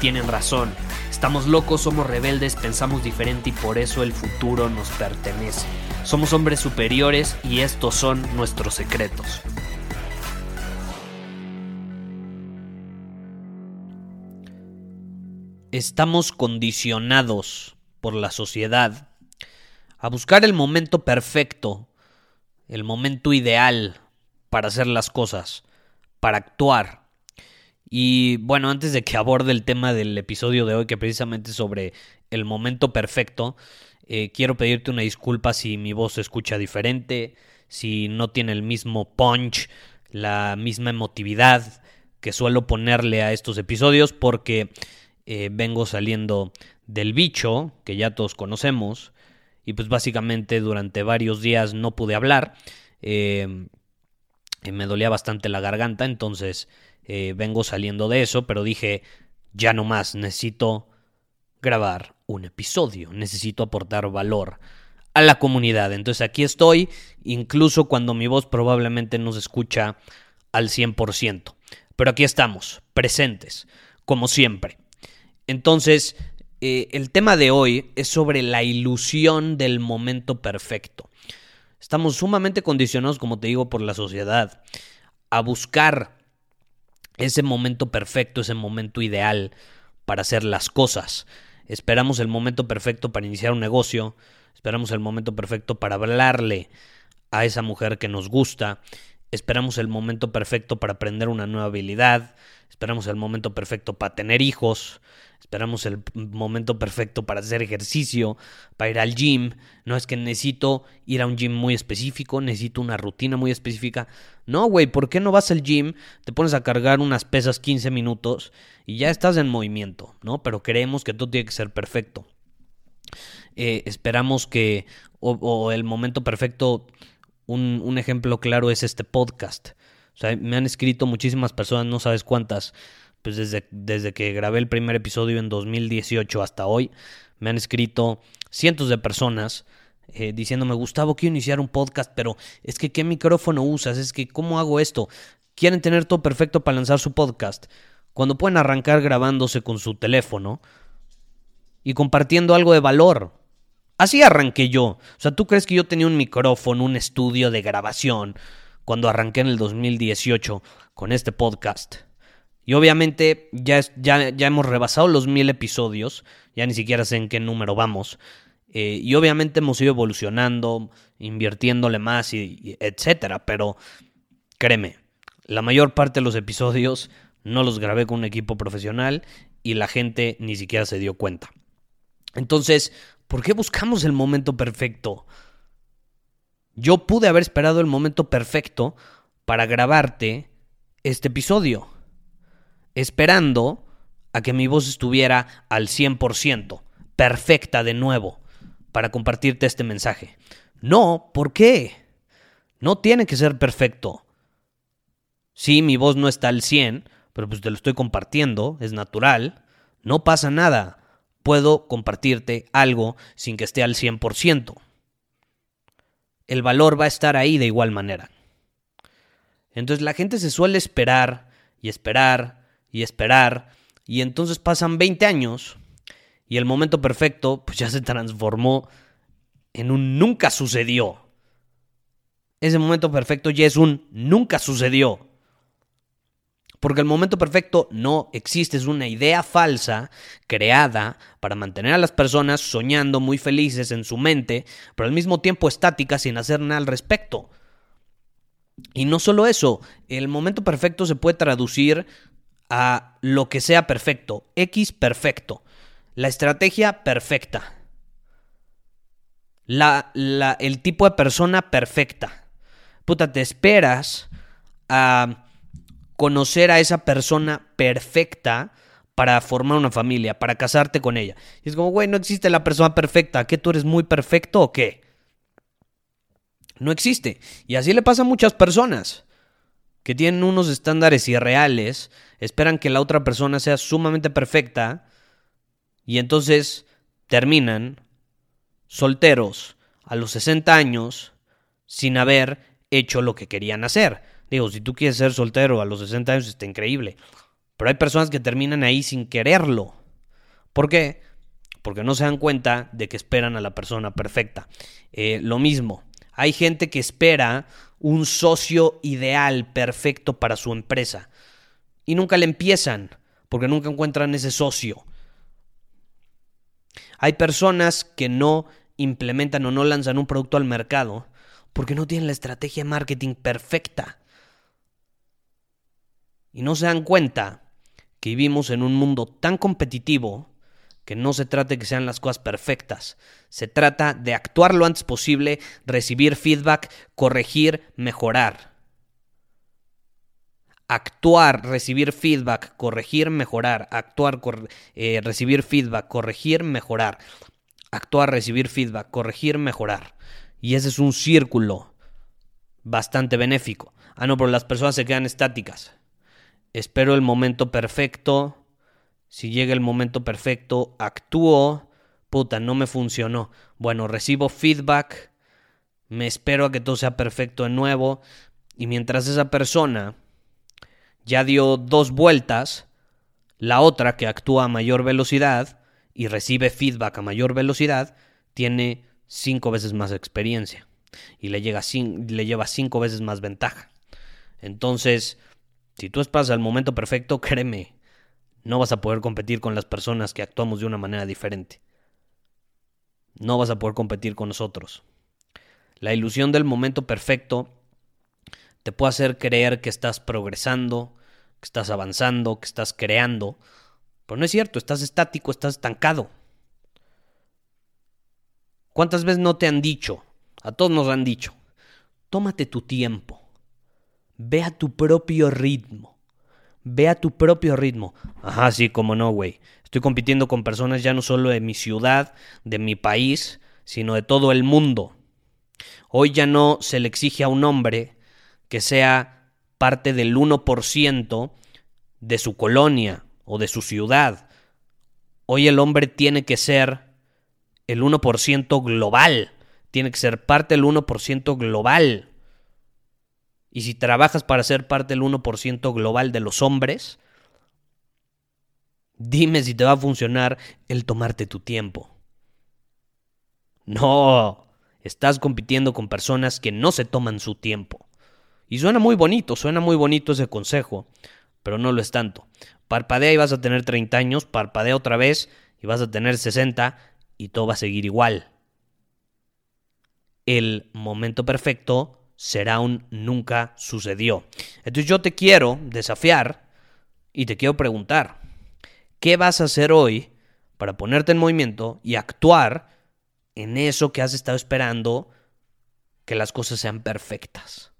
tienen razón. Estamos locos, somos rebeldes, pensamos diferente y por eso el futuro nos pertenece. Somos hombres superiores y estos son nuestros secretos. Estamos condicionados por la sociedad a buscar el momento perfecto, el momento ideal para hacer las cosas, para actuar. Y bueno, antes de que aborde el tema del episodio de hoy, que precisamente sobre el momento perfecto, eh, quiero pedirte una disculpa si mi voz se escucha diferente, si no tiene el mismo punch, la misma emotividad que suelo ponerle a estos episodios, porque eh, vengo saliendo del bicho, que ya todos conocemos, y pues básicamente durante varios días no pude hablar, eh, me dolía bastante la garganta, entonces eh, vengo saliendo de eso, pero dije, ya no más, necesito grabar un episodio, necesito aportar valor a la comunidad. Entonces aquí estoy, incluso cuando mi voz probablemente no se escucha al 100%. Pero aquí estamos, presentes, como siempre. Entonces, eh, el tema de hoy es sobre la ilusión del momento perfecto. Estamos sumamente condicionados, como te digo, por la sociedad a buscar ese momento perfecto, ese momento ideal para hacer las cosas. Esperamos el momento perfecto para iniciar un negocio, esperamos el momento perfecto para hablarle a esa mujer que nos gusta, esperamos el momento perfecto para aprender una nueva habilidad, esperamos el momento perfecto para tener hijos, esperamos el momento perfecto para hacer ejercicio, para ir al gym. No es que necesito ir a un gym muy específico, necesito una rutina muy específica. No, güey, ¿por qué no vas al gym? Te pones a cargar unas pesas 15 minutos y ya estás en movimiento, ¿no? Pero creemos que todo tiene que ser perfecto. Eh, esperamos que, o, el momento perfecto, un, ejemplo claro es este podcast. O sea, me han escrito muchísimas personas, no sabes cuántas, pues desde, desde que grabé el primer episodio en 2018 hasta hoy, me han escrito cientos de personas eh, diciéndome, Gustavo, quiero iniciar un podcast, pero es que qué micrófono usas, es que cómo hago esto. Quieren tener todo perfecto para lanzar su podcast, cuando pueden arrancar grabándose con su teléfono y compartiendo algo de valor. Así arranqué yo. O sea, ¿tú crees que yo tenía un micrófono, un estudio de grabación cuando arranqué en el 2018 con este podcast? Y obviamente ya, ya, ya hemos rebasado los mil episodios, ya ni siquiera sé en qué número vamos. Eh, y obviamente hemos ido evolucionando, invirtiéndole más, y, etcétera. Pero créeme, la mayor parte de los episodios no los grabé con un equipo profesional y la gente ni siquiera se dio cuenta. Entonces, ¿por qué buscamos el momento perfecto? Yo pude haber esperado el momento perfecto para grabarte este episodio esperando a que mi voz estuviera al 100%, perfecta de nuevo, para compartirte este mensaje. No, ¿por qué? No tiene que ser perfecto. Sí, mi voz no está al 100, pero pues te lo estoy compartiendo, es natural. No pasa nada. Puedo compartirte algo sin que esté al 100%. El valor va a estar ahí de igual manera. Entonces la gente se suele esperar y esperar y esperar. Y entonces pasan 20 años y el momento perfecto pues ya se transformó en un nunca sucedió. Ese momento perfecto ya es un nunca sucedió. Porque el momento perfecto no existe, es una idea falsa creada para mantener a las personas soñando muy felices en su mente, pero al mismo tiempo estática sin hacer nada al respecto. Y no solo eso, el momento perfecto se puede traducir a lo que sea perfecto. X perfecto. La estrategia perfecta. la, el tipo de persona perfecta. Puta, te esperas a conocer a esa persona perfecta para formar una familia, para casarte con ella. Y es como, güey, no existe la persona perfecta. ¿Qué tú eres muy perfecto o qué? No existe. Y así le pasa a muchas personas que tienen unos estándares irreales, esperan que la otra persona sea sumamente perfecta y entonces terminan solteros a los 60 años sin haber hecho lo que querían hacer. Digo, si tú quieres ser soltero a los 60 años está increíble. Pero hay personas que terminan ahí sin quererlo. ¿Por qué? Porque no se dan cuenta de que esperan a la persona perfecta. Eh, lo mismo, hay gente que espera un socio ideal perfecto para su empresa y nunca le empiezan porque nunca encuentran ese socio. Hay personas que no implementan o no lanzan un producto al mercado porque no tienen la estrategia de marketing perfecta. Y no se dan cuenta que vivimos en un mundo tan competitivo que no se trata de que sean las cosas perfectas, se trata de actuar lo antes posible, recibir feedback, corregir, mejorar. Actuar, recibir feedback, corregir, mejorar. Actuar, eh, recibir feedback, corregir, mejorar. Actuar, recibir feedback, corregir, mejorar. Y ese es un círculo bastante benéfico. Ah, no, pero las personas se quedan estáticas. Espero el momento perfecto, si llega el momento perfecto, actúo, puta, no me funcionó. Bueno, recibo feedback, me espero a que todo sea perfecto de nuevo, y mientras esa persona ya dio dos vueltas, la otra que actúa a mayor velocidad y recibe feedback a mayor velocidad, tiene cinco veces más experiencia. Y le, llega le lleva cinco veces más ventaja. Entonces, si tú esperas al momento perfecto, créeme, no vas a poder competir con las personas que actuamos de una manera diferente. No vas a poder competir con nosotros. La ilusión del momento perfecto te puede hacer creer que estás progresando, que estás avanzando, que estás creando, pero no es cierto, estás estático, estás estancado. ¿Cuántas veces no te han dicho? A todos nos han dicho, tómate tu tiempo, ve a tu propio ritmo. Ve a tu propio ritmo. Ajá, sí, como no, güey. Estoy compitiendo con personas ya no solo de mi ciudad, de mi país, sino de todo el mundo. Hoy ya no se le exige a un hombre que sea parte del 1% de su colonia o de su ciudad. Hoy el hombre tiene que ser el 1% global. Tiene que ser parte del 1% global. Y si trabajas para ser parte del 1% global de los hombres, dime si te va a funcionar el tomarte tu tiempo. No, estás compitiendo con personas que no se toman su tiempo. Y suena muy bonito, suena muy bonito ese consejo, pero no lo es tanto. Parpadea y vas a tener 30 años, parpadea otra vez y vas a tener 60 y todo va a seguir igual. El momento perfecto será un nunca sucedió. Entonces yo te quiero desafiar y te quiero preguntar, ¿qué vas a hacer hoy para ponerte en movimiento y actuar en eso que has estado esperando que las cosas sean perfectas?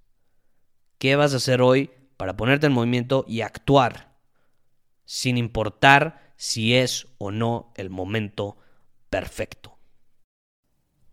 ¿Qué vas a hacer hoy para ponerte en movimiento y actuar sin importar si es o no el momento perfecto?